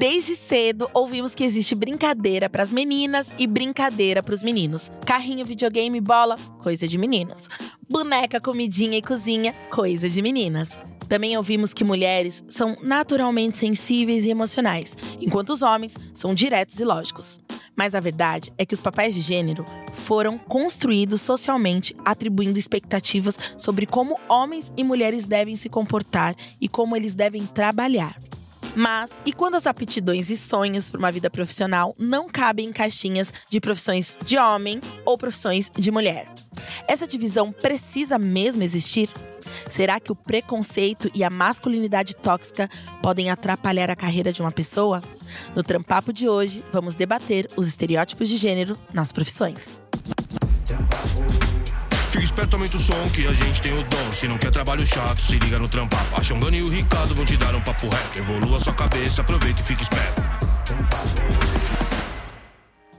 Desde cedo, ouvimos que existe brincadeira para as meninas e brincadeira para os meninos. Carrinho, videogame, bola, coisa de meninos. Boneca, comidinha e cozinha, coisa de meninas. Também ouvimos que mulheres são naturalmente sensíveis e emocionais, enquanto os homens são diretos e lógicos. Mas a verdade é que os papéis de gênero foram construídos socialmente, atribuindo expectativas sobre como homens e mulheres devem se comportar e como eles devem trabalhar. Mas e quando as aptidões e sonhos para uma vida profissional não cabem em caixinhas de profissões de homem ou profissões de mulher? Essa divisão precisa mesmo existir? Será que o preconceito e a masculinidade tóxica podem atrapalhar a carreira de uma pessoa? No Trampapo de hoje, vamos debater os estereótipos de gênero nas profissões. Fica esperto, aumenta o som que a gente tem o dom. Se não quer trabalho chato, se liga no Trampapo. A Xongana e o Ricardo vão te dar um papo reto. Evolua sua cabeça, aproveita e fica esperto.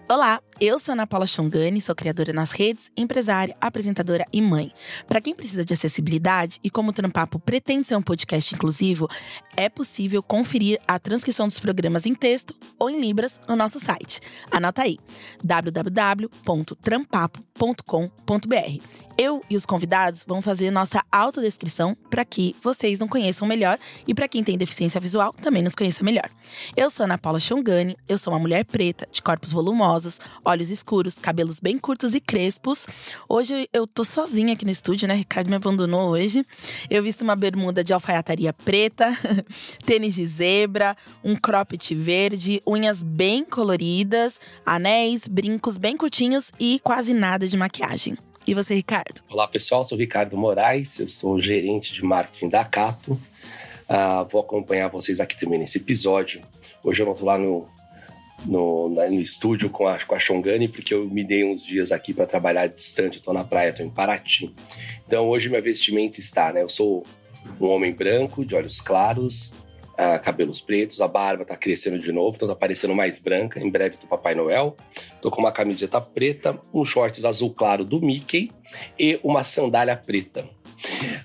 Olá, eu sou Ana Paula Chongani, sou criadora nas redes, empresária, apresentadora e mãe. Para quem precisa de acessibilidade e como o Trampapo pretende ser um podcast inclusivo, é possível conferir a transcrição dos programas em texto ou em libras no nosso site. Anota aí: www.trampapo.com.br. Eu e os convidados vão fazer nossa autodescrição para que vocês nos conheçam melhor e para quem tem deficiência visual também nos conheça melhor. Eu sou Ana Paula Chongani, eu sou uma mulher preta, de corpos volumosos, olhos escuros, cabelos bem curtos e crespos. Hoje eu tô sozinha aqui no estúdio, né? Ricardo me abandonou hoje. Eu visto uma bermuda de alfaiataria preta, tênis de zebra, um cropped verde, unhas bem coloridas, anéis, brincos bem curtinhos e quase nada de maquiagem. E você, Ricardo? Olá, pessoal. Sou Ricardo Moraes, eu sou gerente de marketing da Cato. Uh, vou acompanhar vocês aqui também nesse episódio. Hoje eu não estou lá no, no, no, estúdio com a, com a Xongani, porque eu me dei uns dias aqui para trabalhar distante. Estou na praia, estou em Paraty. Então hoje minha vestimenta está, né? Eu sou um homem branco, de olhos claros, uh, cabelos pretos, a barba tá crescendo de novo, então tá parecendo mais branca. Em breve do Papai Noel. Tô com uma camiseta preta, um shorts azul claro do Mickey e uma sandália preta.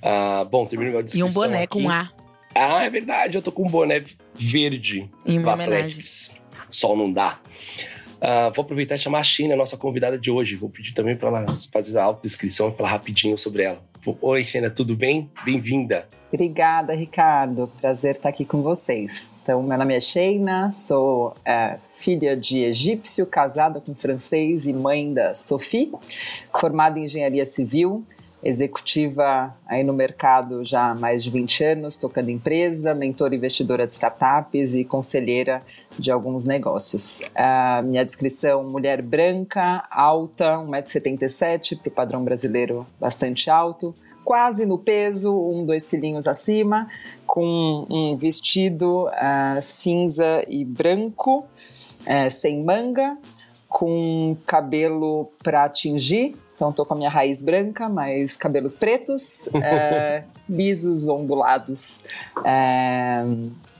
Uh, bom, termino minha descrição E um boné aqui. com A. Ah, é verdade, eu tô com um boné verde. Em do homenagem. Sol não dá. Uh, vou aproveitar e chamar a China, nossa convidada de hoje. Vou pedir também para ela fazer a autodescrição e falar rapidinho sobre ela. Oi, China, tudo bem? Bem-vinda. Obrigada, Ricardo. Prazer estar aqui com vocês. Então, meu nome é Sheina, sou é, filha de egípcio, casada com francês e mãe da Sophie, formada em engenharia civil, executiva aí no mercado já há mais de 20 anos, tocando empresa, mentora investidora de startups e conselheira de alguns negócios. Minha descrição: mulher branca, alta, 1,77m, para o padrão brasileiro bastante alto, quase no peso, um, dois quilinhos acima, com um vestido uh, cinza e branco, uh, sem manga, com cabelo para tingir. Então, estou com a minha raiz branca, mas cabelos pretos, uh, lisos, ondulados,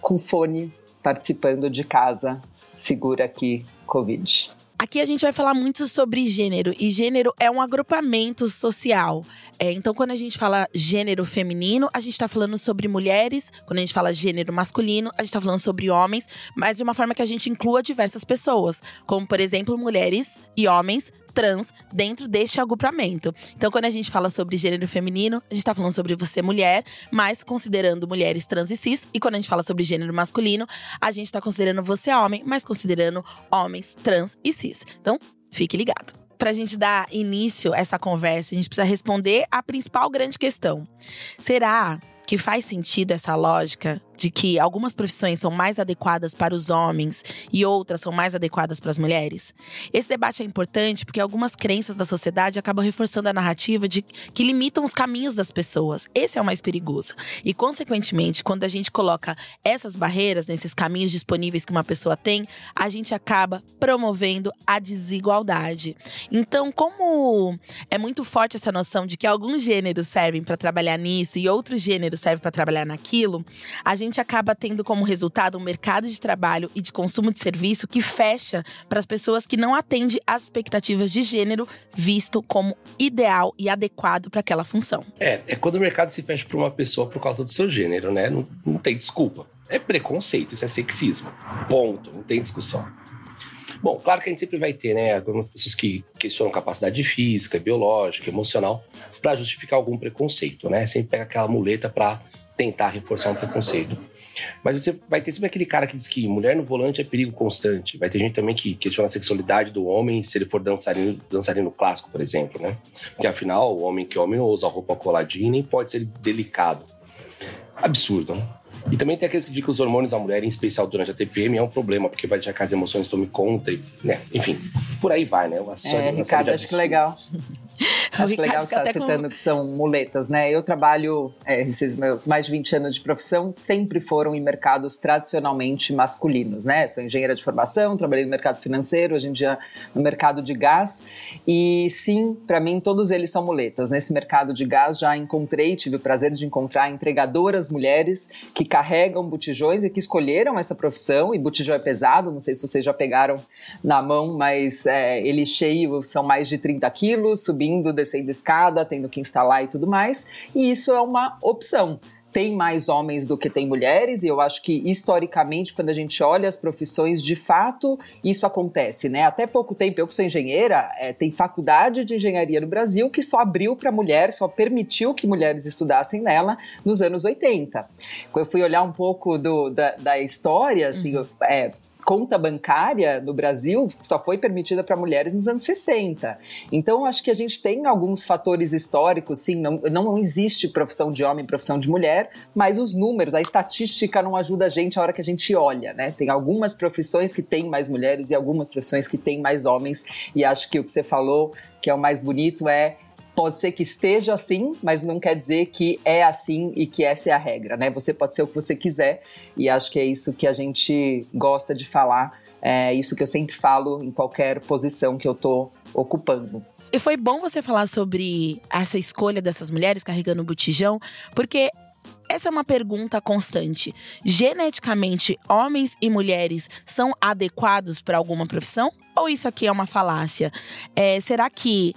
com fone, participando de casa, segura aqui, Covid. Aqui a gente vai falar muito sobre gênero, e gênero é um agrupamento social. É, então, quando a gente fala gênero feminino, a gente está falando sobre mulheres. Quando a gente fala gênero masculino, a gente está falando sobre homens, mas de uma forma que a gente inclua diversas pessoas, como, por exemplo, mulheres e homens trans dentro deste agrupamento. Então, quando a gente fala sobre gênero feminino, a gente está falando sobre você mulher, mas considerando mulheres trans e cis. E quando a gente fala sobre gênero masculino, a gente está considerando você homem, mas considerando homens trans e cis. Então, fique ligado. Para a gente dar início a essa conversa, a gente precisa responder a principal grande questão. Será que faz sentido essa lógica de que algumas profissões são mais adequadas para os homens e outras são mais adequadas para as mulheres? Esse debate é importante porque algumas crenças da sociedade acabam reforçando a narrativa de que limitam os caminhos das pessoas. Esse é o mais perigoso. E, consequentemente, quando a gente coloca essas barreiras nesses caminhos disponíveis que uma pessoa tem, a gente acaba promovendo a desigualdade. Então, como é muito forte essa noção de que alguns gêneros servem para trabalhar nisso e outros gêneros servem para trabalhar naquilo, a gente acaba tendo como resultado um mercado de trabalho e de consumo de serviço que fecha para as pessoas que não atende às expectativas de gênero visto como ideal e adequado para aquela função. É, é quando o mercado se fecha para uma pessoa por causa do seu gênero, né? Não, não tem desculpa. é preconceito, isso é sexismo. Ponto, não tem discussão. Bom, claro que a gente sempre vai ter, né, algumas pessoas que questionam capacidade física, biológica, emocional, para justificar algum preconceito, né? Sempre pega aquela muleta para tentar reforçar um preconceito. Mas você vai ter sempre aquele cara que diz que mulher no volante é perigo constante. Vai ter gente também que questiona a sexualidade do homem se ele for dançarino, dançarino clássico, por exemplo, né? Porque afinal, o homem que é homem usa roupa coladinha e nem pode ser delicado. Absurdo, né? E também tem aqueles que dizem que os hormônios da mulher, em especial durante a TPM, é um problema, porque vai deixar que as emoções tomem conta, e, né? Enfim, por aí vai, né? Uma, é, Ricardo, acho que legal. Acho legal você estar tá citando com... que são muletas, né? Eu trabalho, é, esses meus mais de 20 anos de profissão, sempre foram em mercados tradicionalmente masculinos, né? Sou engenheira de formação, trabalhei no mercado financeiro, hoje em dia no mercado de gás. E sim, para mim, todos eles são muletas. Nesse mercado de gás já encontrei, tive o prazer de encontrar entregadoras mulheres que carregam botijões e que escolheram essa profissão. E botijão é pesado, não sei se vocês já pegaram na mão, mas é, ele cheio são mais de 30 quilos, subindo, descendo escada, tendo que instalar e tudo mais. E isso é uma opção tem mais homens do que tem mulheres, e eu acho que historicamente, quando a gente olha as profissões, de fato, isso acontece, né? Até pouco tempo, eu que sou engenheira, é, tem faculdade de engenharia no Brasil que só abriu para mulher, só permitiu que mulheres estudassem nela nos anos 80. Quando eu fui olhar um pouco do, da, da história, assim, uhum. é, conta bancária no Brasil só foi permitida para mulheres nos anos 60. Então, acho que a gente tem alguns fatores históricos, sim, não, não existe profissão de homem, profissão de mulher, mas os números, a estatística não ajuda a gente a hora que a gente olha, né? Tem algumas profissões que têm mais mulheres e algumas profissões que têm mais homens, e acho que o que você falou, que é o mais bonito, é pode ser que esteja assim, mas não quer dizer que é assim e que essa é a regra, né? Você pode ser o que você quiser e acho que é isso que a gente gosta de falar, é isso que eu sempre falo em qualquer posição que eu tô ocupando. E foi bom você falar sobre essa escolha dessas mulheres carregando o botijão, porque essa é uma pergunta constante. Geneticamente, homens e mulheres são adequados para alguma profissão? Ou isso aqui é uma falácia? É, será que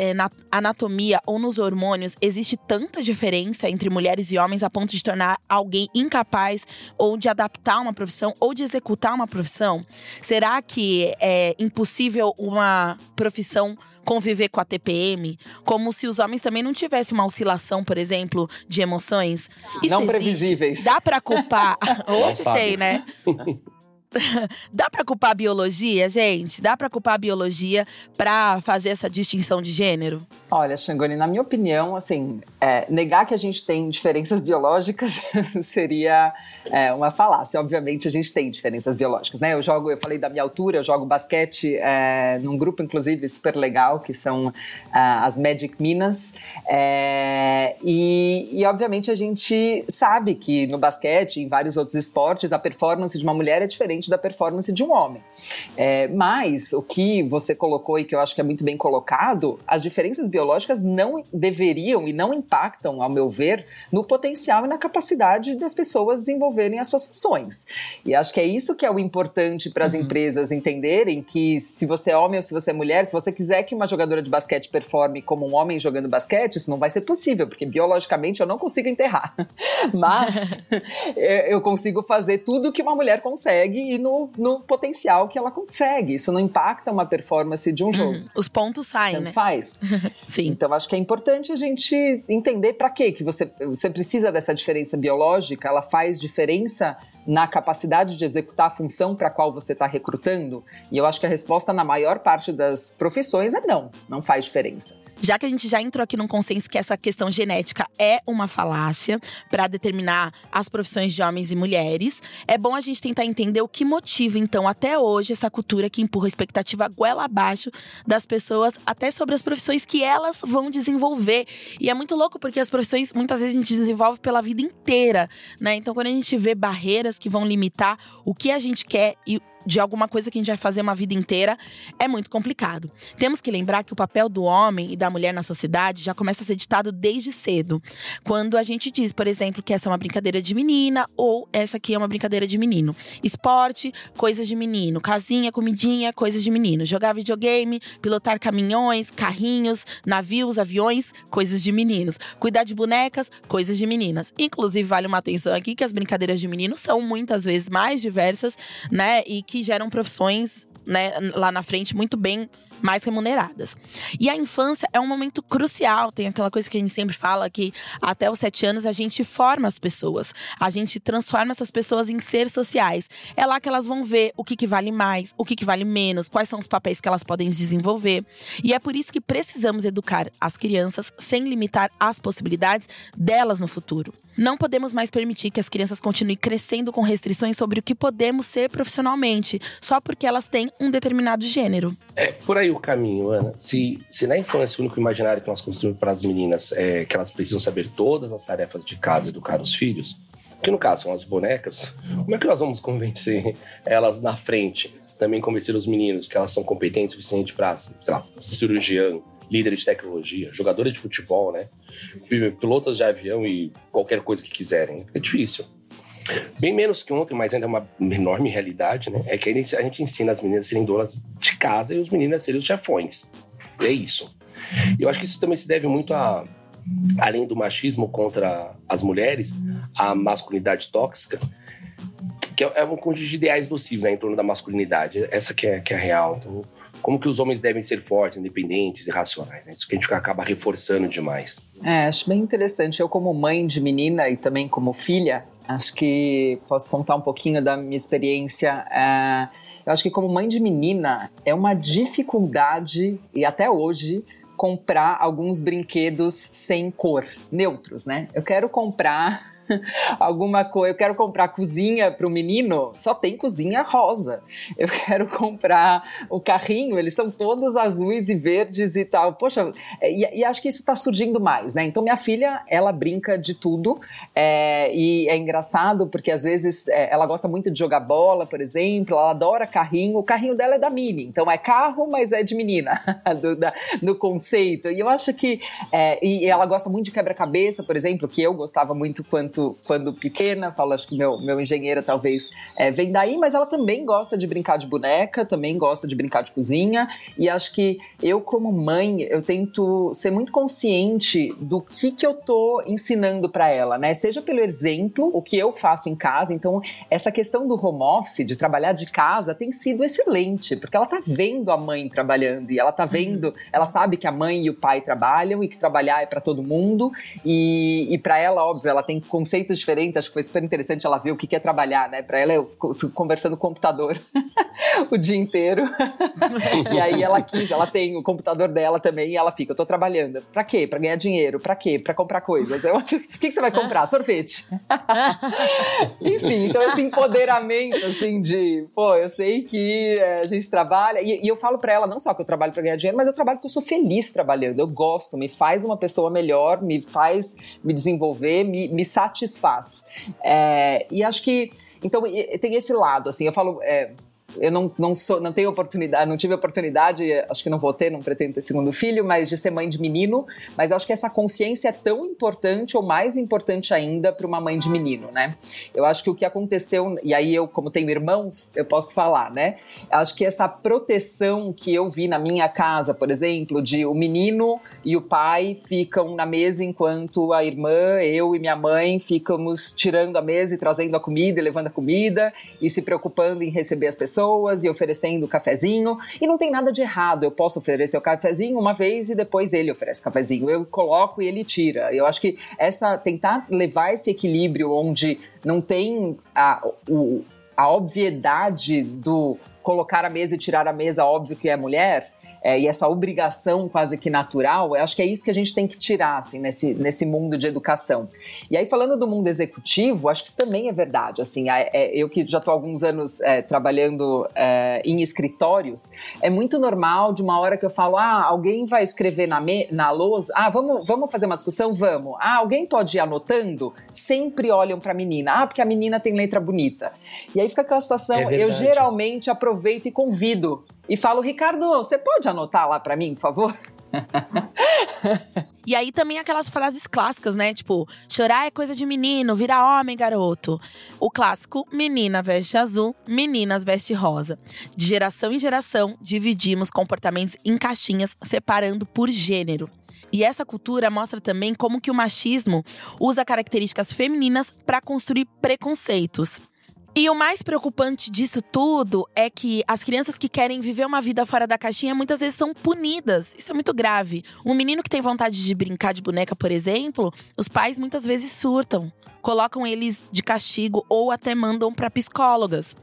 é, na anatomia ou nos hormônios existe tanta diferença entre mulheres e homens a ponto de tornar alguém incapaz ou de adaptar uma profissão ou de executar uma profissão? Será que é impossível uma profissão conviver com a TPM, como se os homens também não tivessem uma oscilação, por exemplo, de emoções. Isso não existe. previsíveis. Dá para culpar? Hoje tem, né? Dá para culpar a biologia, gente? Dá para culpar a biologia para fazer essa distinção de gênero? Olha, Xangoni, na minha opinião, assim, é, negar que a gente tem diferenças biológicas seria é, uma falácia. Obviamente, a gente tem diferenças biológicas, né? Eu jogo, eu falei da minha altura, eu jogo basquete é, num grupo, inclusive, super legal, que são ah, as Magic Minas. É, e, e, obviamente, a gente sabe que no basquete, em vários outros esportes, a performance de uma mulher é diferente diferente da performance de um homem. É, mas o que você colocou e que eu acho que é muito bem colocado, as diferenças biológicas não deveriam e não impactam, ao meu ver, no potencial e na capacidade das pessoas desenvolverem as suas funções. E acho que é isso que é o importante para as uhum. empresas entenderem que se você é homem ou se você é mulher, se você quiser que uma jogadora de basquete performe como um homem jogando basquete, isso não vai ser possível, porque biologicamente eu não consigo enterrar. Mas eu consigo fazer tudo que uma mulher consegue e no, no potencial que ela consegue. Isso não impacta uma performance de um jogo. Uhum. Os pontos saem, Tanto né? faz. Sim. Então acho que é importante a gente entender para quê que você, você precisa dessa diferença biológica, ela faz diferença na capacidade de executar a função para a qual você está recrutando? E eu acho que a resposta na maior parte das profissões é não, não faz diferença. Já que a gente já entrou aqui num consenso que essa questão genética é uma falácia para determinar as profissões de homens e mulheres, é bom a gente tentar entender o que motiva, então, até hoje, essa cultura que empurra a expectativa goela abaixo das pessoas, até sobre as profissões que elas vão desenvolver. E é muito louco porque as profissões, muitas vezes, a gente desenvolve pela vida inteira, né? Então, quando a gente vê barreiras que vão limitar o que a gente quer e de alguma coisa que a gente vai fazer uma vida inteira é muito complicado. Temos que lembrar que o papel do homem e da mulher na sociedade já começa a ser ditado desde cedo. Quando a gente diz, por exemplo, que essa é uma brincadeira de menina ou essa aqui é uma brincadeira de menino. Esporte, coisas de menino. Casinha, comidinha, coisas de menino. Jogar videogame, pilotar caminhões, carrinhos, navios, aviões, coisas de meninos. Cuidar de bonecas, coisas de meninas. Inclusive, vale uma atenção aqui que as brincadeiras de menino são muitas vezes mais diversas, né? E que geram profissões né, lá na frente muito bem mais remuneradas. E a infância é um momento crucial. Tem aquela coisa que a gente sempre fala que até os sete anos a gente forma as pessoas. A gente transforma essas pessoas em seres sociais. É lá que elas vão ver o que, que vale mais, o que, que vale menos, quais são os papéis que elas podem desenvolver. E é por isso que precisamos educar as crianças sem limitar as possibilidades delas no futuro. Não podemos mais permitir que as crianças continuem crescendo com restrições sobre o que podemos ser profissionalmente, só porque elas têm um determinado gênero. É por aí o caminho, Ana. Se, se na infância o único imaginário que nós construímos para as meninas é que elas precisam saber todas as tarefas de casa e educar os filhos, que no caso são as bonecas, como é que nós vamos convencer elas na frente? Também convencer os meninos que elas são competentes o suficiente para, sei lá, cirurgião, líder de tecnologia, jogadores de futebol, né? Pilotos de avião e qualquer coisa que quiserem. É difícil. Bem menos que ontem, mas ainda é uma enorme realidade, né? É que a gente ensina as meninas a serem donas de casa e os meninos a serem os chefões. É isso. Eu acho que isso também se deve muito a, além do machismo contra as mulheres, a masculinidade tóxica, que é, é um conjunto de ideais nocivos né, em torno da masculinidade. Essa que é, que é a real. Então, como que os homens devem ser fortes, independentes e racionais. Né? Isso que a gente acaba reforçando demais. É, acho bem interessante. Eu, como mãe de menina e também como filha, acho que posso contar um pouquinho da minha experiência. É, eu acho que, como mãe de menina, é uma dificuldade, e até hoje, comprar alguns brinquedos sem cor, neutros, né? Eu quero comprar alguma coisa. Eu quero comprar cozinha para o menino, só tem cozinha rosa. Eu quero comprar o carrinho, eles são todos azuis e verdes e tal. Poxa, é, e, e acho que isso está surgindo mais, né? Então minha filha, ela brinca de tudo é, e é engraçado porque às vezes é, ela gosta muito de jogar bola, por exemplo, ela adora carrinho. O carrinho dela é da Mini, então é carro, mas é de menina, do, da, do conceito. E eu acho que é, e ela gosta muito de quebra-cabeça, por exemplo, que eu gostava muito quanto quando, quando pequena, falo, acho que meu, meu engenheiro talvez é, vem daí, mas ela também gosta de brincar de boneca, também gosta de brincar de cozinha, e acho que eu, como mãe, eu tento ser muito consciente do que, que eu tô ensinando para ela, né? Seja pelo exemplo, o que eu faço em casa, então essa questão do home office, de trabalhar de casa, tem sido excelente, porque ela tá vendo a mãe trabalhando, e ela tá vendo, uhum. ela sabe que a mãe e o pai trabalham, e que trabalhar é para todo mundo, e, e para ela, óbvio, ela tem conceitos diferentes, acho que foi super interessante ela ver o que é trabalhar, né? Para ela, eu fico conversando com o computador o dia inteiro. e aí ela quis, ela tem o computador dela também e ela fica, eu tô trabalhando. Pra quê? Pra ganhar dinheiro. Pra quê? Pra comprar coisas. Eu, o que, você vai comprar? Sorvete. Enfim, então esse empoderamento, assim, de, pô, eu sei que é, a gente trabalha. E, e eu falo pra ela, não só que eu trabalho pra ganhar dinheiro, mas eu trabalho porque eu sou feliz trabalhando. Eu gosto, me faz uma pessoa melhor, me faz me desenvolver, me, me satisfaz satisfaz. É, e acho que. Então, tem esse lado, assim, eu falo. É, eu não, não, sou, não tenho oportunidade, não tive oportunidade, acho que não vou ter, não pretendo ter segundo filho, mas de ser mãe de menino. Mas acho que essa consciência é tão importante ou mais importante ainda para uma mãe de menino, né? Eu acho que o que aconteceu, e aí eu, como tenho irmãos, eu posso falar, né? Acho que essa proteção que eu vi na minha casa, por exemplo, de o menino e o pai ficam na mesa enquanto a irmã, eu e minha mãe ficamos tirando a mesa e trazendo a comida e levando a comida e se preocupando em receber as pessoas pessoas e oferecendo cafezinho. E não tem nada de errado. Eu posso oferecer o cafezinho uma vez e depois ele oferece cafezinho. Eu coloco e ele tira. Eu acho que essa tentar levar esse equilíbrio onde não tem a, o, a obviedade do colocar a mesa e tirar a mesa, óbvio que é mulher é, e essa obrigação quase que natural, eu acho que é isso que a gente tem que tirar assim, nesse, nesse mundo de educação. E aí, falando do mundo executivo, acho que isso também é verdade. Assim, é, eu que já estou há alguns anos é, trabalhando é, em escritórios, é muito normal de uma hora que eu falo: ah, alguém vai escrever na, me, na lousa, ah, vamos, vamos fazer uma discussão? Vamos. Ah, alguém pode ir anotando? Sempre olham para a menina, ah, porque a menina tem letra bonita. E aí fica aquela situação, é eu geralmente aproveito e convido e falo, Ricardo, você pode anotar lá para mim, por favor? e aí também aquelas frases clássicas, né? Tipo, chorar é coisa de menino, vira homem, garoto. O clássico, menina veste azul, meninas veste rosa. De geração em geração, dividimos comportamentos em caixinhas, separando por gênero. E essa cultura mostra também como que o machismo usa características femininas para construir preconceitos. E o mais preocupante disso tudo é que as crianças que querem viver uma vida fora da caixinha muitas vezes são punidas. Isso é muito grave. Um menino que tem vontade de brincar de boneca, por exemplo, os pais muitas vezes surtam colocam eles de castigo ou até mandam para psicólogas.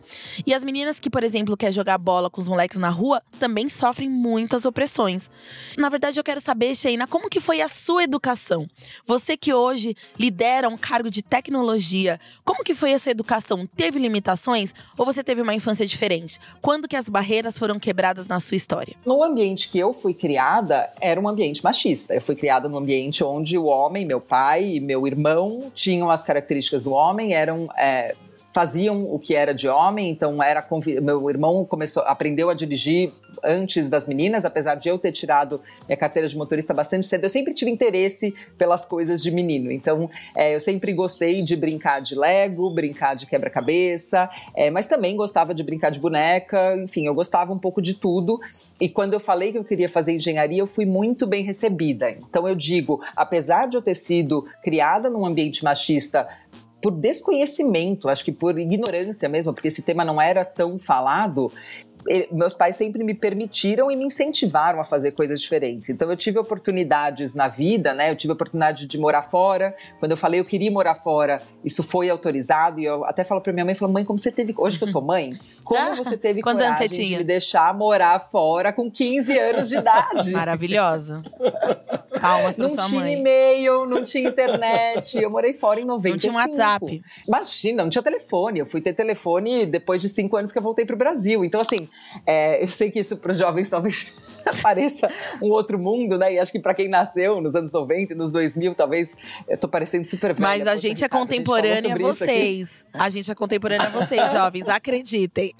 E as meninas que, por exemplo, quer jogar bola com os moleques na rua, também sofrem muitas opressões. Na verdade, eu quero saber, Sheina, como que foi a sua educação? Você que hoje lidera um cargo de tecnologia, como que foi essa educação? Teve limitações ou você teve uma infância diferente? Quando que as barreiras foram quebradas na sua história? No ambiente que eu fui criada, era um ambiente machista. Eu fui criada num ambiente onde o homem, meu pai e meu irmão tinham as características do homem eram é, faziam o que era de homem, então era meu irmão começou aprendeu a dirigir antes das meninas, apesar de eu ter tirado minha carteira de motorista bastante cedo, eu sempre tive interesse pelas coisas de menino. Então, é, eu sempre gostei de brincar de Lego, brincar de quebra-cabeça, é, mas também gostava de brincar de boneca, enfim, eu gostava um pouco de tudo. E quando eu falei que eu queria fazer engenharia, eu fui muito bem recebida. Então, eu digo, apesar de eu ter sido criada num ambiente machista por desconhecimento, acho que por ignorância mesmo, porque esse tema não era tão falado, meus pais sempre me permitiram e me incentivaram a fazer coisas diferentes. Então eu tive oportunidades na vida, né? Eu tive a oportunidade de morar fora. Quando eu falei eu queria morar fora, isso foi autorizado e eu até falo para minha mãe, falo: "Mãe, como você teve, hoje que eu sou mãe, como ah, você teve coragem de me deixar morar fora com 15 anos de idade?" Maravilhosa. Palmas pra não sua tinha mãe. e-mail, não tinha internet. Eu morei fora em 95. Não tinha WhatsApp. Imagina, não tinha telefone. Eu fui ter telefone depois de cinco anos que eu voltei pro Brasil. Então, assim, é, eu sei que isso para os jovens talvez pareça um outro mundo, né? E acho que para quem nasceu nos anos 90 e nos 2000, talvez eu tô parecendo super velha. Mas a gente é contemporânea a, vocês. A gente é contemporânea a vocês, jovens, acreditem.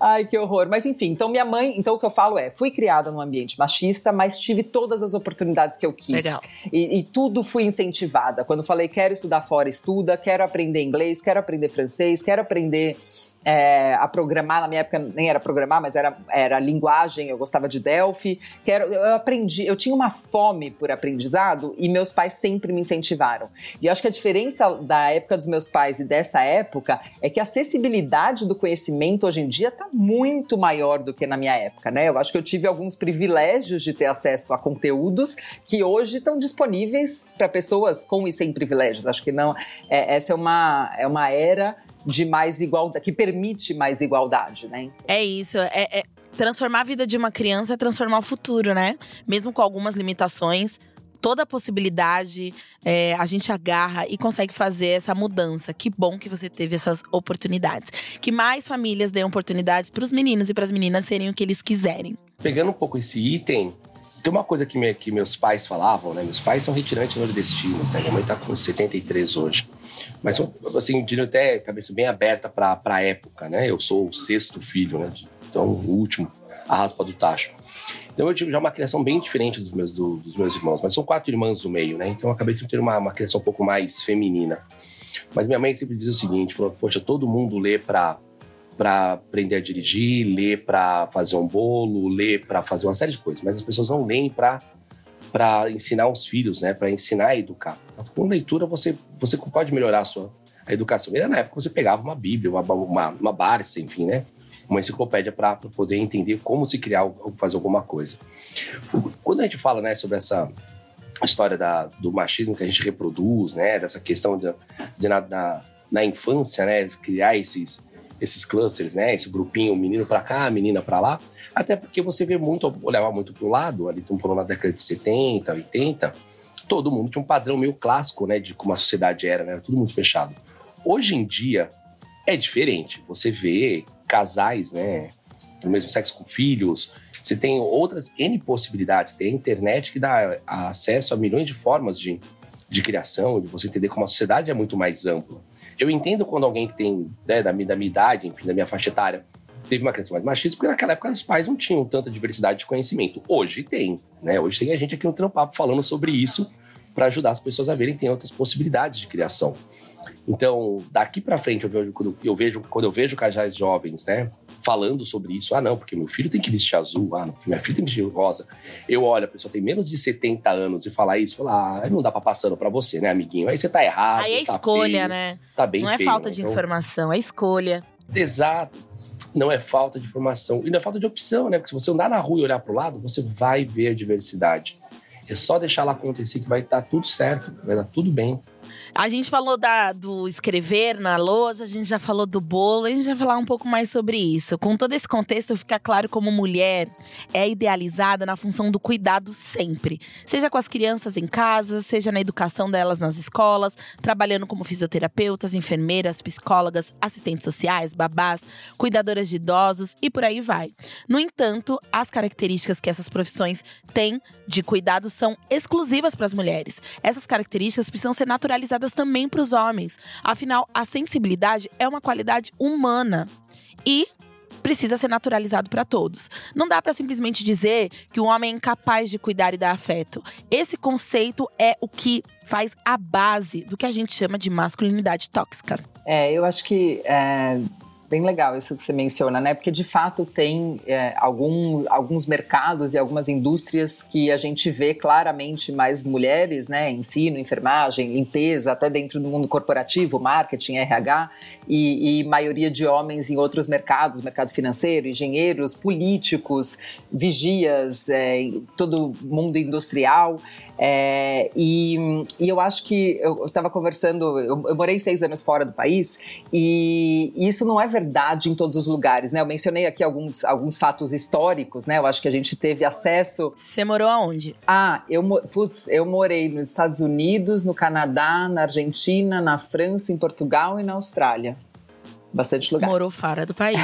Ai, que horror. Mas enfim, então minha mãe, então o que eu falo é, fui criada num ambiente machista, mas tive todas as oportunidades que eu quis. Legal. E, e tudo fui incentivada. Quando falei, quero estudar fora, estuda, quero aprender inglês, quero aprender francês, quero aprender é, a programar, na minha época nem era programar, mas era, era linguagem, eu gostava de Delphi. Quero, eu aprendi, eu tinha uma fome por aprendizado e meus pais sempre me incentivaram. E eu acho que a diferença da época dos meus pais e dessa época é que a acessibilidade do conhecimento hoje em dia está muito maior do que na minha época, né? Eu acho que eu tive alguns privilégios de ter acesso a conteúdos que hoje estão disponíveis para pessoas com e sem privilégios. Acho que não, é, essa é uma, é uma era de mais igualdade, que permite mais igualdade, né? É isso. É, é, transformar a vida de uma criança é transformar o futuro, né? Mesmo com algumas limitações, toda a possibilidade é, a gente agarra e consegue fazer essa mudança. Que bom que você teve essas oportunidades. Que mais famílias deem oportunidades para os meninos e para as meninas serem o que eles quiserem. Pegando um pouco esse item, tem uma coisa que, me, que meus pais falavam, né? Meus pais são retirantes nordestinos, né? Minha mãe tá com 73 hoje. Mas assim, diria até cabeça bem aberta para a época, né? Eu sou o sexto filho, né? Então, o último, a raspa do tacho. Então eu tive já uma criação bem diferente dos meus, do, dos meus irmãos, mas são quatro irmãs no meio, né? Então eu acabei sempre tendo uma, uma criação um pouco mais feminina. Mas minha mãe sempre diz o seguinte: falou, poxa, todo mundo lê para para aprender a dirigir, lê para fazer um bolo, lê para fazer uma série de coisas, mas as pessoas não leem para para ensinar os filhos, né, para ensinar a educar. Com leitura você você pode melhorar a sua a educação. Era na época você pegava uma Bíblia, uma uma, uma Barça, enfim, né, uma enciclopédia para poder entender como se criar ou fazer alguma coisa. Quando a gente fala, né, sobre essa história da, do machismo que a gente reproduz, né, dessa questão de, de na, na, na infância, né, criar esses esses clusters, né? Esse grupinho, menino para cá, menina para lá. Até porque você vê muito, olhava muito para o lado, ali estamos na década de 70, 80, todo mundo tinha um padrão meio clássico, né? De como a sociedade era, né? Era tudo muito fechado. Hoje em dia é diferente. Você vê casais, né? Do mesmo sexo com filhos. Você tem outras N possibilidades. Tem a internet que dá acesso a milhões de formas de, de criação, de você entender como a sociedade é muito mais ampla. Eu entendo quando alguém que tem, né, da, minha, da minha idade, enfim, da minha faixa etária, teve uma criação mais machista, porque naquela época os pais não tinham tanta diversidade de conhecimento. Hoje tem, né? Hoje tem a gente aqui no Trampapo falando sobre isso para ajudar as pessoas a verem que tem outras possibilidades de criação. Então, daqui para frente, eu vejo, quando eu vejo, quando eu vejo casais jovens, né, falando sobre isso, ah, não, porque meu filho tem que vestir azul, ah, não, porque minha filha tem que vestir rosa. Eu olho, a pessoa tem menos de 70 anos e falar isso, falar, ah, não dá para passando para você, né, amiguinho? Aí você tá errado. Aí é tá escolha, feio, né? Tá bem Não é feio, falta de então- informação, é escolha. Exato. Não é falta de informação. E não é falta de opção, né? Porque se você andar na rua e olhar para o lado, você vai ver a diversidade. É só deixar ela acontecer que vai estar tudo certo, vai dar tudo bem. A gente falou da, do escrever na lousa, a gente já falou do bolo, a gente vai falar um pouco mais sobre isso. Com todo esse contexto, fica claro como mulher é idealizada na função do cuidado sempre. Seja com as crianças em casa, seja na educação delas nas escolas, trabalhando como fisioterapeutas, enfermeiras, psicólogas, assistentes sociais, babás, cuidadoras de idosos e por aí vai. No entanto, as características que essas profissões têm de cuidado são exclusivas para as mulheres. Essas características precisam ser naturalizadas também para os homens. Afinal, a sensibilidade é uma qualidade humana e precisa ser naturalizado para todos. Não dá para simplesmente dizer que o homem é incapaz de cuidar e dar afeto. Esse conceito é o que faz a base do que a gente chama de masculinidade tóxica. É, eu acho que é bem legal isso que você menciona, né? Porque de fato tem é, algum, alguns mercados e algumas indústrias que a gente vê claramente mais mulheres, né? Ensino, enfermagem, limpeza, até dentro do mundo corporativo, marketing, RH, e, e maioria de homens em outros mercados, mercado financeiro, engenheiros, políticos, vigias, é, todo mundo industrial. É, e, e, eu acho que eu estava conversando, eu, eu, morei seis anos fora do país e, isso não é verdade em todos os lugares, né? Eu mencionei aqui alguns, alguns fatos históricos, né? Eu acho que a gente teve acesso. Você morou aonde? Ah, eu, putz, eu morei nos Estados Unidos, no Canadá, na Argentina, na França, em Portugal e na Austrália bastante lugar. Morou fora do país.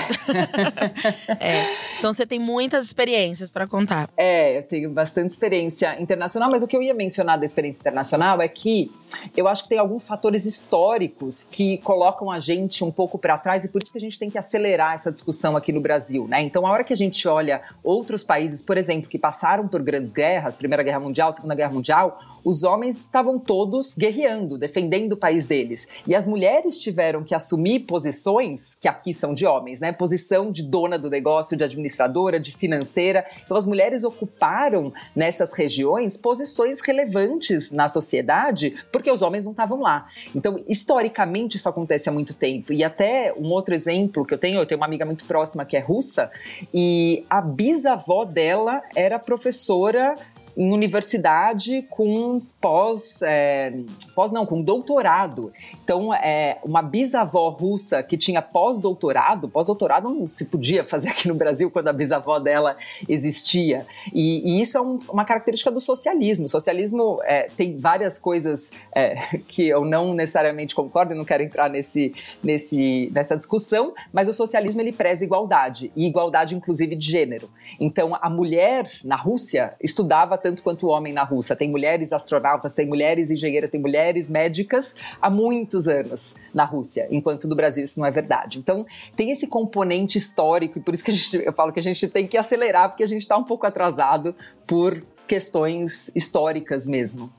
é. Então você tem muitas experiências para contar. É, eu tenho bastante experiência internacional, mas o que eu ia mencionar da experiência internacional é que eu acho que tem alguns fatores históricos que colocam a gente um pouco para trás e por isso que a gente tem que acelerar essa discussão aqui no Brasil, né? Então, a hora que a gente olha outros países, por exemplo, que passaram por grandes guerras, Primeira Guerra Mundial, Segunda Guerra Mundial, os homens estavam todos guerreando, defendendo o país deles. E as mulheres tiveram que assumir posições que aqui são de homens, né? Posição de dona do negócio, de administradora, de financeira. Então as mulheres ocuparam nessas regiões posições relevantes na sociedade porque os homens não estavam lá. Então, historicamente isso acontece há muito tempo. E até um outro exemplo que eu tenho, eu tenho uma amiga muito próxima que é russa e a bisavó dela era professora em universidade com pós, é, pós não, com doutorado. Então, é, uma bisavó russa que tinha pós-doutorado, pós-doutorado não se podia fazer aqui no Brasil quando a bisavó dela existia. E, e isso é um, uma característica do socialismo. O socialismo é, tem várias coisas é, que eu não necessariamente concordo, e não quero entrar nesse, nesse, nessa discussão, mas o socialismo ele preza igualdade, e igualdade inclusive de gênero. Então, a mulher na Rússia estudava tanto quanto o homem na Rússia. Tem mulheres astronautas tem mulheres engenheiras, tem mulheres médicas há muitos anos na Rússia, enquanto no Brasil isso não é verdade. Então, tem esse componente histórico, e por isso que gente, eu falo que a gente tem que acelerar, porque a gente está um pouco atrasado por questões históricas mesmo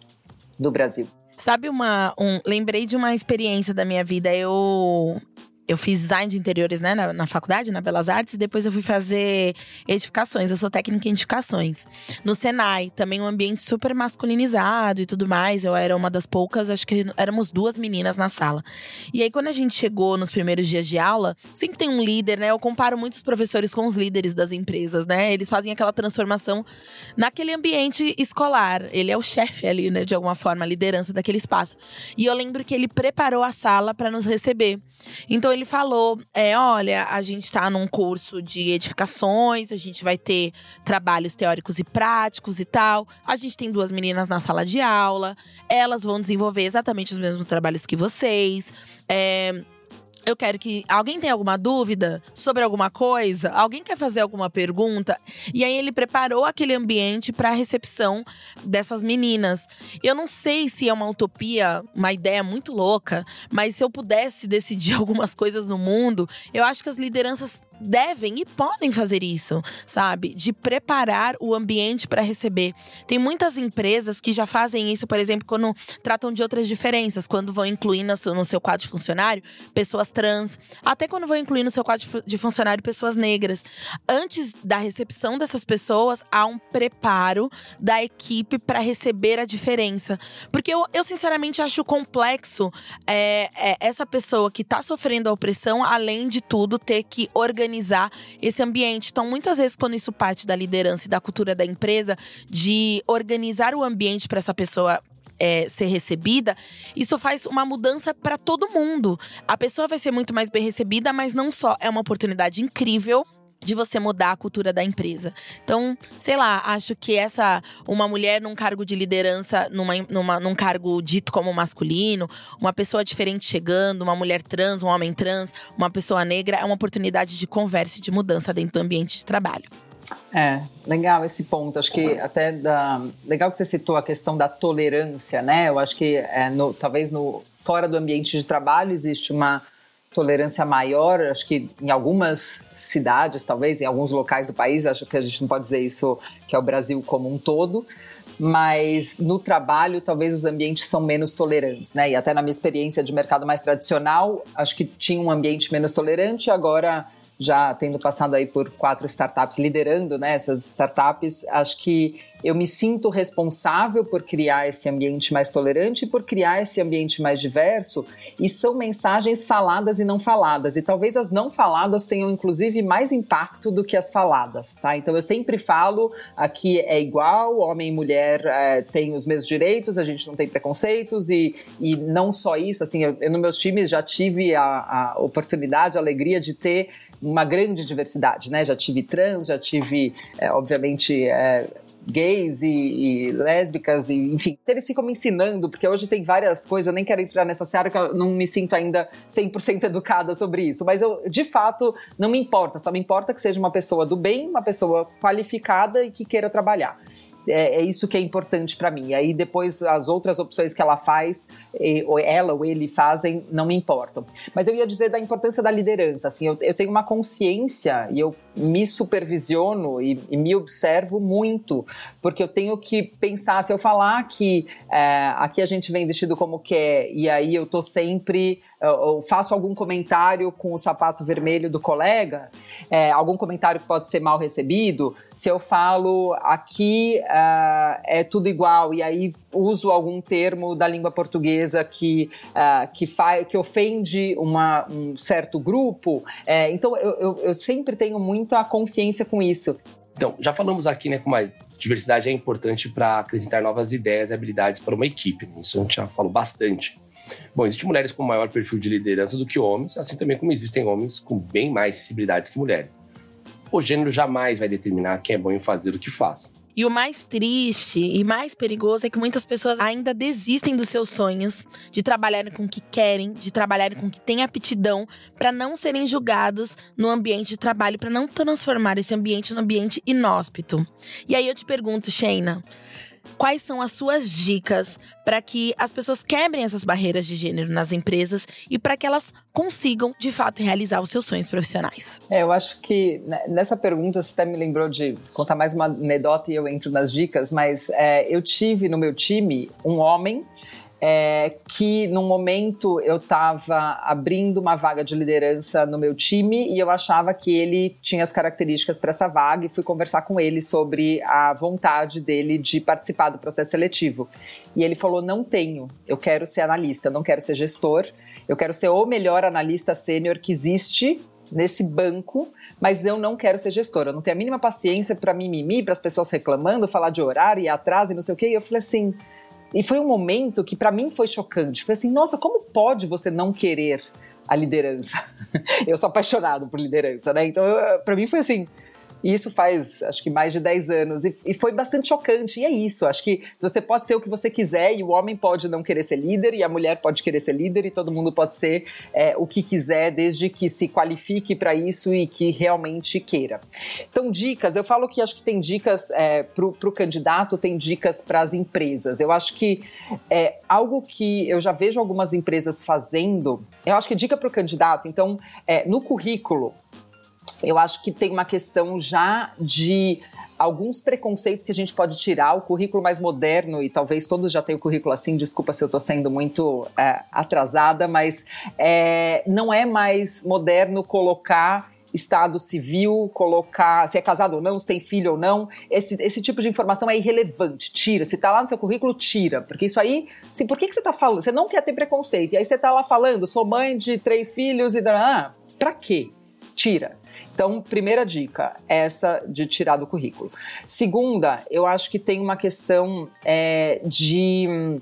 do Brasil. Sabe uma. Um, lembrei de uma experiência da minha vida. Eu eu fiz design de interiores, né, na, na, faculdade, na Belas Artes, e depois eu fui fazer edificações. Eu sou técnica em edificações. No Senai, também um ambiente super masculinizado e tudo mais. Eu era uma das poucas, acho que éramos duas meninas na sala. E aí, quando a gente chegou nos primeiros dias de aula, sempre tem um líder, né? Eu comparo muitos professores com os líderes das empresas, né? Eles fazem aquela transformação naquele ambiente escolar. Ele é o chefe ali, né, de alguma forma, a liderança daquele espaço. E eu lembro que ele preparou a sala para nos receber. Então ele falou: é, olha, a gente está num curso de edificações, a gente vai ter trabalhos teóricos e práticos e tal. A gente tem duas meninas na sala de aula, elas vão desenvolver exatamente os mesmos trabalhos que vocês. É, eu quero que. Alguém tem alguma dúvida sobre alguma coisa? Alguém quer fazer alguma pergunta? E aí ele preparou aquele ambiente para a recepção dessas meninas. Eu não sei se é uma utopia, uma ideia muito louca, mas se eu pudesse decidir algumas coisas no mundo, eu acho que as lideranças devem e podem fazer isso, sabe? De preparar o ambiente para receber. Tem muitas empresas que já fazem isso, por exemplo, quando tratam de outras diferenças, quando vão incluir no seu, quadro de funcionário pessoas trans, até quando vão incluir no seu quadro de funcionário pessoas negras. Antes da recepção dessas pessoas, há um preparo da equipe para receber a diferença. Porque eu, eu sinceramente acho complexo é, é, essa pessoa que está sofrendo a opressão, além de tudo, ter que organizar organizar esse ambiente. Então, muitas vezes, quando isso parte da liderança e da cultura da empresa, de organizar o ambiente para essa pessoa é, ser recebida, isso faz uma mudança para todo mundo. A pessoa vai ser muito mais bem recebida, mas não só é uma oportunidade incrível de você mudar a cultura da empresa. Então, sei lá, acho que essa uma mulher num cargo de liderança, numa, numa, num cargo dito como masculino, uma pessoa diferente chegando, uma mulher trans, um homem trans, uma pessoa negra, é uma oportunidade de conversa e de mudança dentro do ambiente de trabalho. É, legal esse ponto. Acho que até da, legal que você citou a questão da tolerância, né? Eu acho que é, no, talvez no fora do ambiente de trabalho existe uma tolerância maior. Acho que em algumas cidades, talvez, em alguns locais do país, acho que a gente não pode dizer isso que é o Brasil como um todo, mas no trabalho talvez os ambientes são menos tolerantes, né? E até na minha experiência de mercado mais tradicional, acho que tinha um ambiente menos tolerante, agora já tendo passado aí por quatro startups, liderando né, essas startups, acho que eu me sinto responsável por criar esse ambiente mais tolerante e por criar esse ambiente mais diverso. E são mensagens faladas e não faladas. E talvez as não faladas tenham, inclusive, mais impacto do que as faladas, tá? Então eu sempre falo aqui é igual, homem e mulher é, têm os mesmos direitos, a gente não tem preconceitos e, e não só isso, assim, eu, eu nos meus times já tive a, a oportunidade, a alegria de ter uma grande diversidade, né? Já tive trans, já tive, é, obviamente, é, gays e, e, lésbicas, e, enfim. Eles ficam me ensinando, porque hoje tem várias coisas, eu nem quero entrar nessa seara, que eu não me sinto ainda 100% educada sobre isso. Mas eu, de fato, não me importa, só me importa que seja uma pessoa do bem, uma pessoa qualificada e que queira trabalhar é, é isso que é importante para mim. Aí depois as outras opções que ela faz, ou ela ou ele fazem, não me importam. Mas eu ia dizer da importância da liderança. Assim, eu, eu tenho uma consciência e eu me supervisiono e, e, me observo muito, porque eu tenho que pensar, se eu falar que é, aqui a gente vem vestido como quer, e aí eu tô sempre, eu, faço algum comentário com o sapato vermelho do colega, é, algum comentário que pode ser mal recebido, se eu falo aqui uh, é tudo igual, e aí uso algum termo da língua portuguesa que, uh, que, que ofende uma, um certo grupo, é, então eu, eu, eu sempre tenho muita consciência com isso. Então, já falamos aqui, né, como a diversidade é importante para acrescentar novas ideias e habilidades para uma equipe. Né? Isso a gente já falou bastante. Bom, existem mulheres com maior perfil de liderança do que homens, assim também como existem homens com bem mais sensibilidades que mulheres. O gênero jamais vai determinar quem é bom em fazer o que faz. E o mais triste e mais perigoso é que muitas pessoas ainda desistem dos seus sonhos, de trabalharem com o que querem, de trabalharem com o que têm aptidão, para não serem julgados no ambiente de trabalho, para não transformar esse ambiente num ambiente inóspito. E aí eu te pergunto, Sheina, quais são as suas dicas para que as pessoas quebrem essas barreiras de gênero nas empresas e para que elas consigam, de fato, realizar os seus sonhos profissionais? É, eu acho que né, nessa pergunta você até me lembrou de contar mais uma anedota e eu entro nas dicas, mas é, eu tive no meu time um homem é, que num momento eu estava abrindo uma vaga de liderança no meu time e eu achava que ele tinha as características para essa vaga e fui conversar com ele sobre a vontade dele de participar do processo seletivo. E ele falou: Não tenho, eu quero ser analista, não quero ser gestor, eu quero ser o melhor analista sênior que existe nesse banco, mas eu não quero ser gestor. Eu não tenho a mínima paciência para mimimi, para as pessoas reclamando, falar de horário e atraso e não sei o quê. E eu falei assim e foi um momento que para mim foi chocante. Foi assim, nossa, como pode você não querer a liderança. Eu sou apaixonado por liderança, né? Então, para mim foi assim, e isso faz, acho que mais de 10 anos. E, e, foi bastante chocante. E é isso. Acho que você pode ser o que você quiser e o homem pode não querer ser líder e a mulher pode querer ser líder e todo mundo pode ser é, o que quiser, desde que se qualifique para isso e que realmente queira. Então, dicas. Eu falo que acho que tem dicas é, para o candidato, tem dicas para as empresas. Eu acho que é algo que eu já vejo algumas empresas fazendo. Eu acho que dica para o candidato. Então, é, no currículo, eu acho que tem uma questão já de alguns preconceitos que a gente pode tirar, o currículo mais moderno, e talvez todos já tenham o currículo assim, desculpa se eu estou sendo muito é, atrasada, mas é, não é mais moderno colocar estado civil, colocar se é casado ou não, se tem filho ou não. Esse, esse tipo de informação é irrelevante. Tira. Se está lá no seu currículo, tira. Porque isso aí, assim, por que, que você está falando? Você não quer ter preconceito. E aí você está lá falando, sou mãe de três filhos e. Ah, pra quê? Tira. Então, primeira dica, essa de tirar do currículo. Segunda, eu acho que tem uma questão é, de.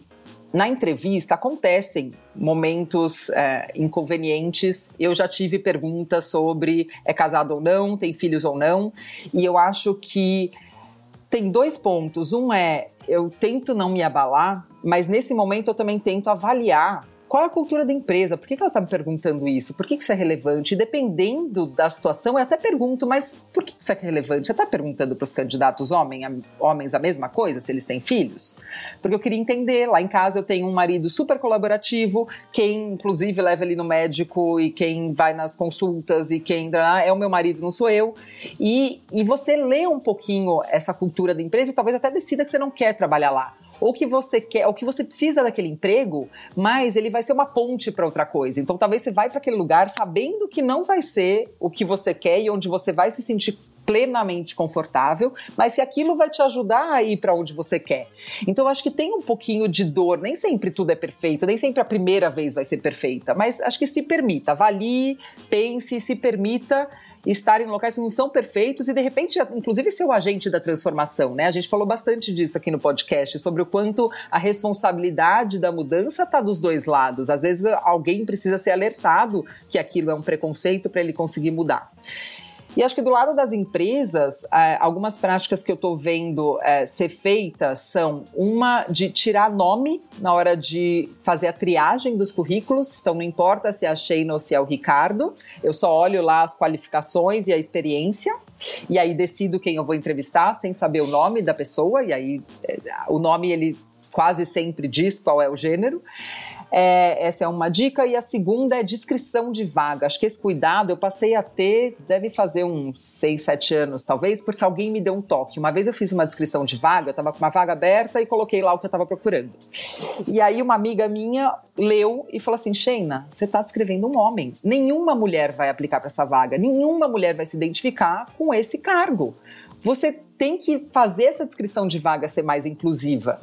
Na entrevista acontecem momentos é, inconvenientes. Eu já tive perguntas sobre é casado ou não, tem filhos ou não, e eu acho que tem dois pontos. Um é eu tento não me abalar, mas nesse momento eu também tento avaliar qual é a cultura da empresa? Por que, que ela está me perguntando isso? Por que, que isso é relevante? dependendo da situação, eu até pergunto, mas por que isso é relevante? Você está perguntando para os candidatos homem, homens a mesma coisa, se eles têm filhos? Porque eu queria entender. Lá em casa eu tenho um marido super colaborativo, quem inclusive leva ele no médico e quem vai nas consultas e quem é o meu marido, não sou eu. E, e você lê um pouquinho essa cultura da empresa e talvez até decida que você não quer trabalhar lá ou que você quer, ou que você precisa daquele emprego, mas ele vai ser uma ponte para outra coisa. Então talvez você vai para aquele lugar sabendo que não vai ser o que você quer e onde você vai se sentir plenamente confortável, mas que aquilo vai te ajudar a ir para onde você quer. Então acho que tem um pouquinho de dor, nem sempre tudo é perfeito, nem sempre a primeira vez vai ser perfeita, mas acho que se permita, avalie, pense, se permita estar em locais que não são perfeitos e de repente, inclusive ser o agente da transformação, né? A gente falou bastante disso aqui no podcast sobre o quanto a responsabilidade da mudança está dos dois lados. Às vezes alguém precisa ser alertado que aquilo é um preconceito para ele conseguir mudar. E acho que do lado das empresas, é, algumas práticas que eu estou vendo é, ser feitas são uma de tirar nome na hora de fazer a triagem dos currículos. Então, não importa se é a Sheina ou se é o Ricardo, eu só olho lá as qualificações e a experiência. E aí decido quem eu vou entrevistar sem saber o nome da pessoa. E aí é, o nome ele quase sempre diz qual é o gênero. É, essa é uma dica. E a segunda é descrição de vaga. Acho que esse cuidado eu passei a ter, deve fazer uns 6, 7 anos, talvez, porque alguém me deu um toque. Uma vez eu fiz uma descrição de vaga, eu estava com uma vaga aberta e coloquei lá o que eu estava procurando. E aí uma amiga minha leu e falou assim: Sheina, você está descrevendo um homem. Nenhuma mulher vai aplicar para essa vaga, nenhuma mulher vai se identificar com esse cargo. Você tem que fazer essa descrição de vaga ser mais inclusiva.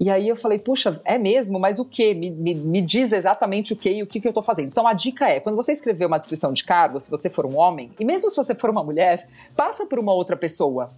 E aí eu falei, puxa, é mesmo? Mas o que? Me, me, me, diz exatamente o que e o que, que eu estou fazendo. Então a dica é, quando você escrever uma descrição de cargo, se você for um homem, e mesmo se você for uma mulher, passa por uma outra pessoa.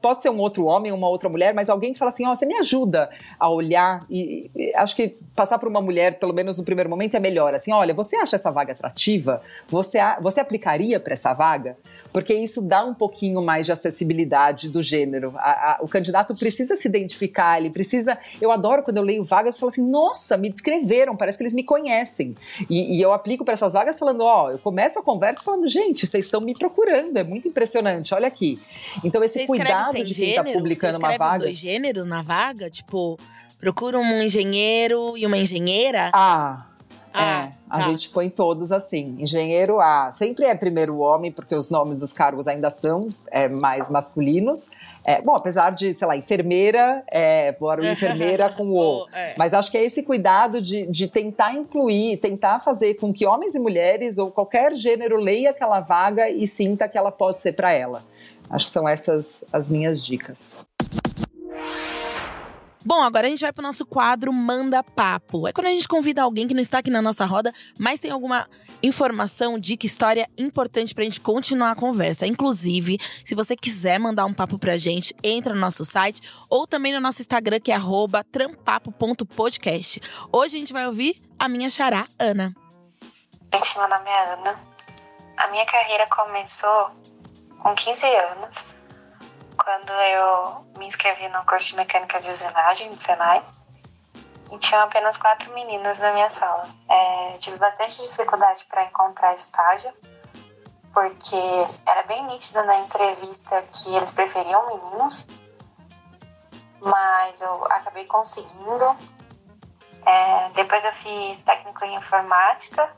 Pode ser um outro homem, uma outra mulher, mas alguém que fala assim, ó, oh, você me ajuda a olhar. E, e, acho que passar por uma mulher, pelo menos no primeiro momento, é melhor. Assim, olha, você acha essa vaga atrativa? Você, você aplicaria para essa vaga? Porque isso dá um pouquinho mais de acessibilidade do gênero. A, a, o candidato precisa se identificar, ele precisa eu adoro quando eu leio vagas e falo assim, nossa, me descreveram, parece que eles me conhecem. E, e eu aplico para essas vagas falando, ó, eu começo a conversa falando, gente, vocês estão me procurando, é muito impressionante, olha aqui. Então esse Você cuidado de quem está publicando uma vaga. Os dois gêneros na vaga, tipo, procura um engenheiro e uma engenheira? Ah, ah, é, a tá. gente põe todos assim. Engenheiro A sempre é primeiro homem, porque os nomes dos cargos ainda são é, mais masculinos. É, bom, apesar de, sei lá, enfermeira, é, bora enfermeira com o. É. Mas acho que é esse cuidado de, de tentar incluir, tentar fazer com que homens e mulheres ou qualquer gênero leia aquela vaga e sinta que ela pode ser para ela. Acho que são essas as minhas dicas. Bom, agora a gente vai pro nosso quadro Manda Papo. É quando a gente convida alguém que não está aqui na nossa roda, mas tem alguma informação, dica, história importante pra gente continuar a conversa. Inclusive, se você quiser mandar um papo pra gente, entra no nosso site ou também no nosso Instagram, que é trampapo.podcast. Hoje a gente vai ouvir a minha xará, Ana. Gente, meu nome é Ana. A minha carreira começou com 15 anos, quando eu me inscrevi no curso de mecânica de usinagem do Senai. E tinha apenas quatro meninas na minha sala. É, tive bastante dificuldade para encontrar estágio, porque era bem nítido na entrevista que eles preferiam meninos, mas eu acabei conseguindo. É, depois eu fiz técnico em informática,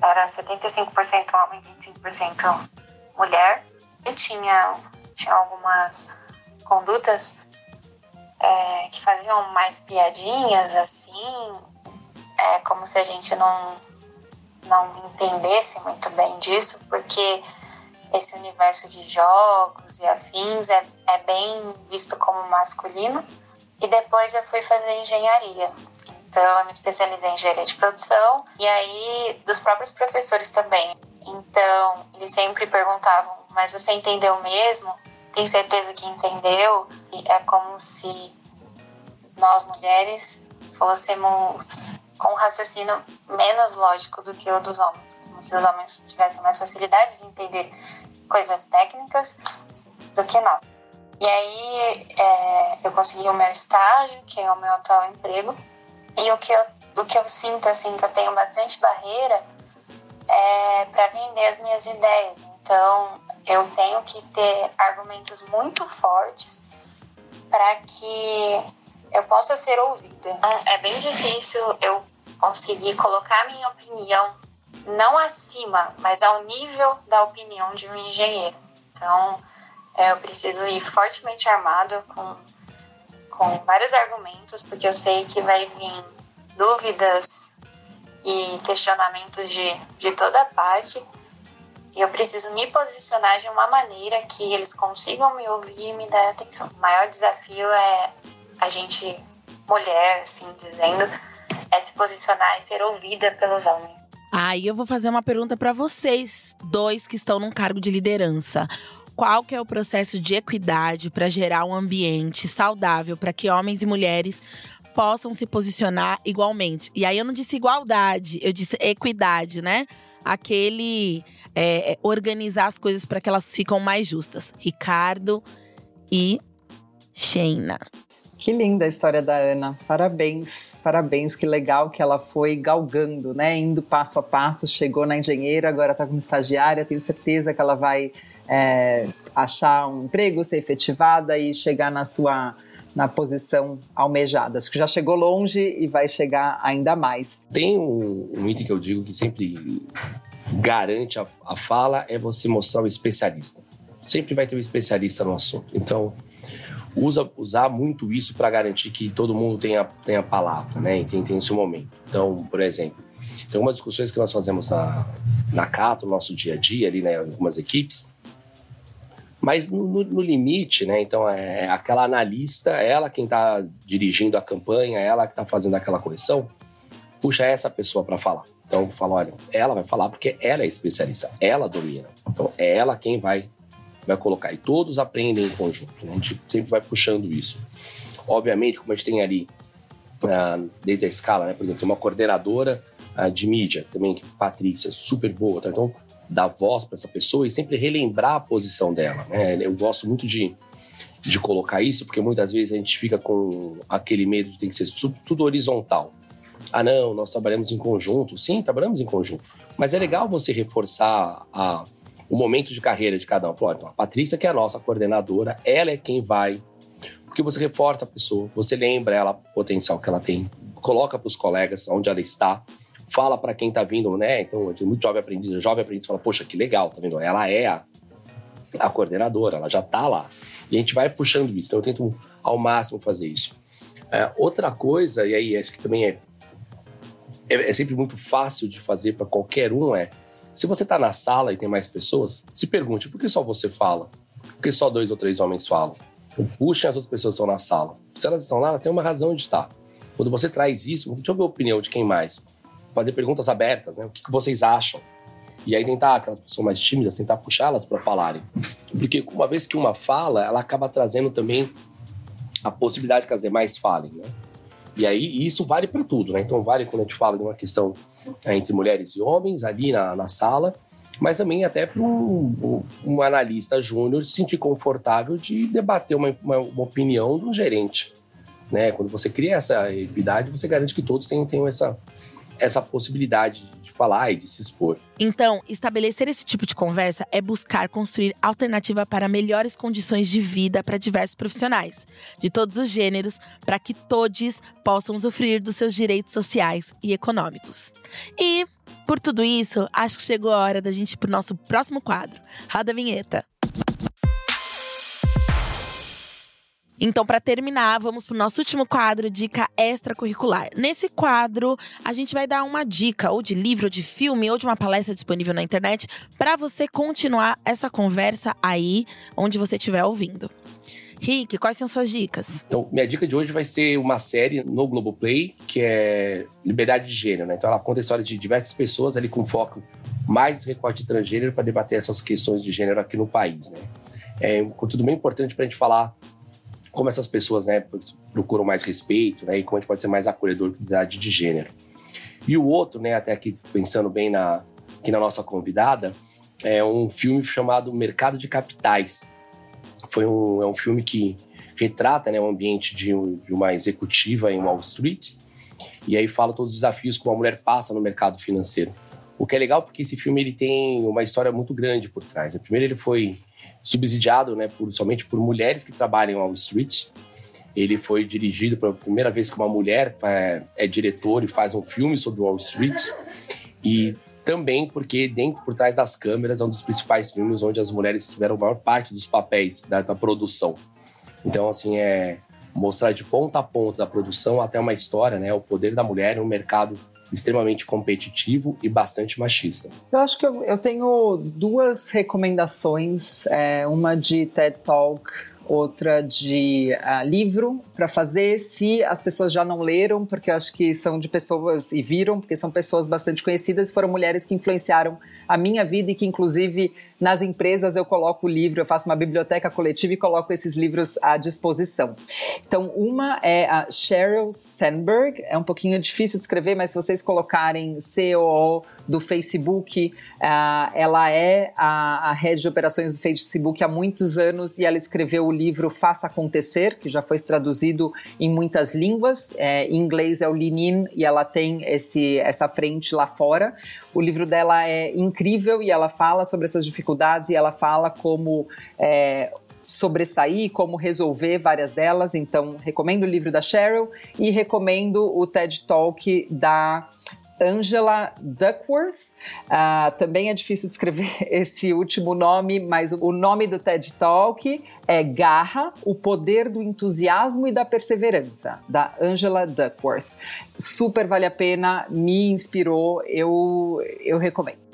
era 75% homem, 25% mulher. Eu tinha, tinha algumas condutas é, que faziam mais piadinhas, assim, é, como se a gente não, não entendesse muito bem disso, porque esse universo de jogos e afins é, é bem visto como masculino. E depois eu fui fazer engenharia. Então eu me especializei em engenharia de produção e aí dos próprios professores também. Então eles sempre perguntavam: mas você entendeu mesmo? Tem certeza que entendeu? E é como se nós mulheres fôssemos com um raciocínio menos lógico do que o dos homens, como se os homens tivessem mais facilidade de entender coisas técnicas do que nós. E aí é, eu consegui o meu estágio, que é o meu atual emprego, e o que eu, o que eu sinto, assim, que eu tenho bastante barreira é para vender as minhas ideias. Então, eu tenho que ter argumentos muito fortes para que eu possa ser ouvida. Então, é bem difícil eu conseguir colocar minha opinião não acima, mas ao nível da opinião de um engenheiro. Então, é, eu preciso ir fortemente armado com, com vários argumentos, porque eu sei que vai vir dúvidas e questionamentos de, de toda parte. E eu preciso me posicionar de uma maneira que eles consigam me ouvir e me dar atenção. O maior desafio é a gente, mulher, assim dizendo, é se posicionar e ser ouvida pelos homens. Aí eu vou fazer uma pergunta para vocês, dois que estão num cargo de liderança. Qual que é o processo de equidade para gerar um ambiente saudável para que homens e mulheres possam se posicionar igualmente? E aí eu não disse igualdade, eu disse equidade, né? Aquele é, é organizar as coisas para que elas ficam mais justas. Ricardo e Sheina. Que linda a história da Ana. Parabéns, parabéns. Que legal que ela foi galgando, né? Indo passo a passo, chegou na engenheira, agora está como estagiária. Tenho certeza que ela vai é, achar um emprego, ser efetivada e chegar na sua na posição almejada. Acho que já chegou longe e vai chegar ainda mais. Tem um, um item que eu digo que sempre garante a, a fala é você mostrar o especialista. Sempre vai ter um especialista no assunto. Então, usa usar muito isso para garantir que todo mundo tenha, tenha palavra, né? E tem, tem esse momento. Então, por exemplo, tem algumas discussões que nós fazemos na, na Cato, no nosso dia a dia, ali, né? Algumas equipes. Mas no, no, no limite, né? Então, é aquela analista, ela quem está dirigindo a campanha, ela que está fazendo aquela correção, puxa essa pessoa para falar. Então, fala, olha, ela vai falar porque ela é especialista, ela domina. Então, é ela quem vai vai colocar. E todos aprendem em conjunto. Né? A gente sempre vai puxando isso. Obviamente, como a gente tem ali, uh, dentro da escala, né? por exemplo, tem uma coordenadora uh, de mídia também, que Patrícia, super boa. Tá? Então, dar voz para essa pessoa e sempre relembrar a posição dela. Né? Eu gosto muito de, de colocar isso, porque muitas vezes a gente fica com aquele medo de ter que ser tudo horizontal. Ah, não, nós trabalhamos em conjunto. Sim, trabalhamos em conjunto. Mas é legal você reforçar a o momento de carreira de cada um. Então, a Patrícia, que é a nossa coordenadora, ela é quem vai. Porque você reforça a pessoa, você lembra ela o potencial que ela tem, coloca para os colegas onde ela está, fala para quem está vindo, né? Então, tem muito jovem aprendiz, jovem aprendiz fala, poxa, que legal, tá vendo? Ela é a, a coordenadora, ela já está lá. E a gente vai puxando isso. Então, eu tento ao máximo fazer isso. É, outra coisa, e aí acho que também é, é, é sempre muito fácil de fazer para qualquer um, é se você está na sala e tem mais pessoas, se pergunte por que só você fala? Por que só dois ou três homens falam? Puxem as outras pessoas que estão na sala. Se elas estão lá, elas têm uma razão de estar. Quando você traz isso, deixa eu ver a opinião de quem mais. Fazer perguntas abertas, né? O que, que vocês acham? E aí tentar, aquelas pessoas mais tímidas, tentar puxá-las para falarem. Porque uma vez que uma fala, ela acaba trazendo também a possibilidade que as demais falem, né? E aí isso vale para tudo, né? Então vale quando a gente fala de uma questão é, entre mulheres e homens ali na, na sala, mas também até para um, um, analista júnior se sentir confortável de debater uma, uma, uma opinião de um gerente. Né? Quando você cria essa equidade, você garante que todos tenham, tenham essa, essa possibilidade de falar e de se expor. Então, estabelecer esse tipo de conversa é buscar construir alternativa para melhores condições de vida para diversos profissionais, de todos os gêneros, para que todos possam usufruir dos seus direitos sociais e econômicos. E, por tudo isso, acho que chegou a hora da gente ir para o nosso próximo quadro. Roda a vinheta. Então, para terminar, vamos para o nosso último quadro, dica extracurricular. Nesse quadro, a gente vai dar uma dica ou de livro, ou de filme, ou de uma palestra disponível na internet para você continuar essa conversa aí onde você estiver ouvindo. Rick, quais são suas dicas? Então, minha dica de hoje vai ser uma série no Globoplay, que é Liberdade de Gênero, né? Então, ela conta a história de diversas pessoas ali com foco mais recorte transgênero para debater essas questões de gênero aqui no país, né? É um conteúdo bem importante para a gente falar como essas pessoas né, procuram mais respeito né, e como a gente pode ser mais acolhedor com idade de gênero. E o outro, né, até aqui pensando bem na, aqui na nossa convidada, é um filme chamado Mercado de Capitais. Foi um, é um filme que retrata né, o ambiente de, de uma executiva em Wall Street e aí fala todos os desafios que uma mulher passa no mercado financeiro. O que é legal porque esse filme ele tem uma história muito grande por trás. Primeiro ele foi subsidiado né, por, somente por mulheres que trabalham em Wall Street. Ele foi dirigido pela primeira vez que uma mulher é, é diretor e faz um filme sobre Wall Street. E também porque dentro por trás das câmeras é um dos principais filmes onde as mulheres tiveram a maior parte dos papéis da, da produção. Então, assim, é mostrar de ponta a ponta da produção até uma história, né? O poder da mulher no mercado extremamente competitivo e bastante machista. Eu acho que eu, eu tenho duas recomendações, é, uma de TED Talk outra de uh, livro para fazer, se as pessoas já não leram, porque eu acho que são de pessoas e viram, porque são pessoas bastante conhecidas, foram mulheres que influenciaram a minha vida e que, inclusive, nas empresas eu coloco o livro, eu faço uma biblioteca coletiva e coloco esses livros à disposição. Então, uma é a Sheryl Sandberg, é um pouquinho difícil de escrever, mas se vocês colocarem COO do Facebook. Uh, ela é a, a rede de operações do Facebook há muitos anos e ela escreveu o livro Faça Acontecer, que já foi traduzido em muitas línguas. É, em inglês é o Lean e ela tem esse, essa frente lá fora. O livro dela é incrível e ela fala sobre essas dificuldades e ela fala como. É, sobressair, como resolver várias delas. Então, recomendo o livro da Cheryl e recomendo o TED Talk da Angela Duckworth. Uh, também é difícil de escrever esse último nome, mas o nome do TED Talk é Garra, o poder do entusiasmo e da perseverança, da Angela Duckworth. Super vale a pena, me inspirou, eu, eu recomendo.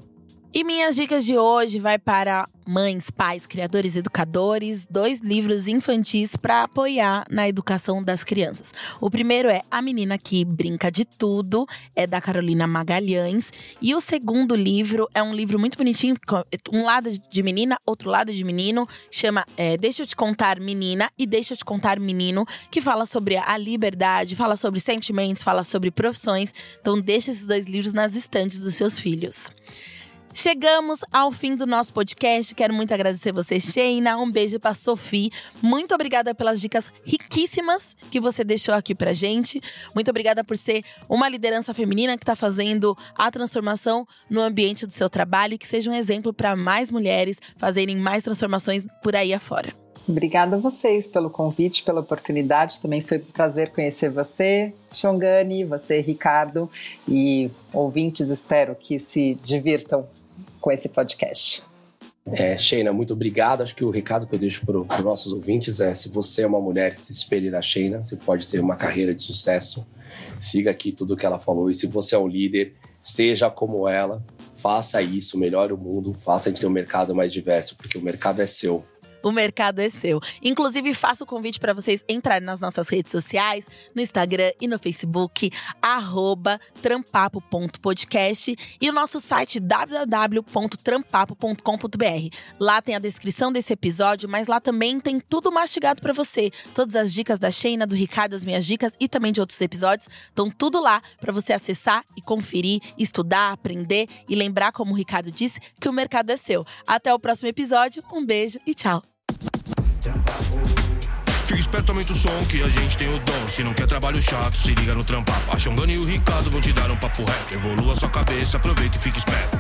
E minhas dicas de hoje vai para mães, pais, criadores, educadores, dois livros infantis para apoiar na educação das crianças. O primeiro é A Menina que Brinca de Tudo, é da Carolina Magalhães, e o segundo livro é um livro muito bonitinho, um lado de menina, outro lado de menino, chama é, Deixa eu te contar menina e Deixa eu te contar menino, que fala sobre a liberdade, fala sobre sentimentos, fala sobre profissões. Então deixa esses dois livros nas estantes dos seus filhos. Chegamos ao fim do nosso podcast. Quero muito agradecer você, Sheina. Um beijo para Sophie. Muito obrigada pelas dicas riquíssimas que você deixou aqui pra gente. Muito obrigada por ser uma liderança feminina que está fazendo a transformação no ambiente do seu trabalho e que seja um exemplo para mais mulheres fazerem mais transformações por aí afora. Obrigada a vocês pelo convite, pela oportunidade. Também foi um prazer conhecer você, Xongani, você, Ricardo, e ouvintes. Espero que se divirtam com esse podcast. É, Sheina, muito obrigado. Acho que o recado que eu deixo para os nossos ouvintes é: se você é uma mulher, se espelhe na Sheina, você pode ter uma carreira de sucesso. Siga aqui tudo o que ela falou. E se você é um líder, seja como ela, faça isso, melhore o mundo, faça a gente ter um mercado mais diverso, porque o mercado é seu. O mercado é seu. Inclusive, faço o convite para vocês entrarem nas nossas redes sociais, no Instagram e no Facebook, trampapo.podcast e o nosso site www.trampapo.com.br. Lá tem a descrição desse episódio, mas lá também tem tudo mastigado para você. Todas as dicas da Sheina, do Ricardo, as minhas dicas e também de outros episódios estão tudo lá para você acessar e conferir, estudar, aprender e lembrar, como o Ricardo disse, que o mercado é seu. Até o próximo episódio, um beijo e tchau. Fica esperto, aumenta o som que a gente tem o dom. Se não quer trabalho chato, se liga no trampapo. A Xongana e o Ricardo vão te dar um papo reto. Evolua sua cabeça, aproveita e fica esperto.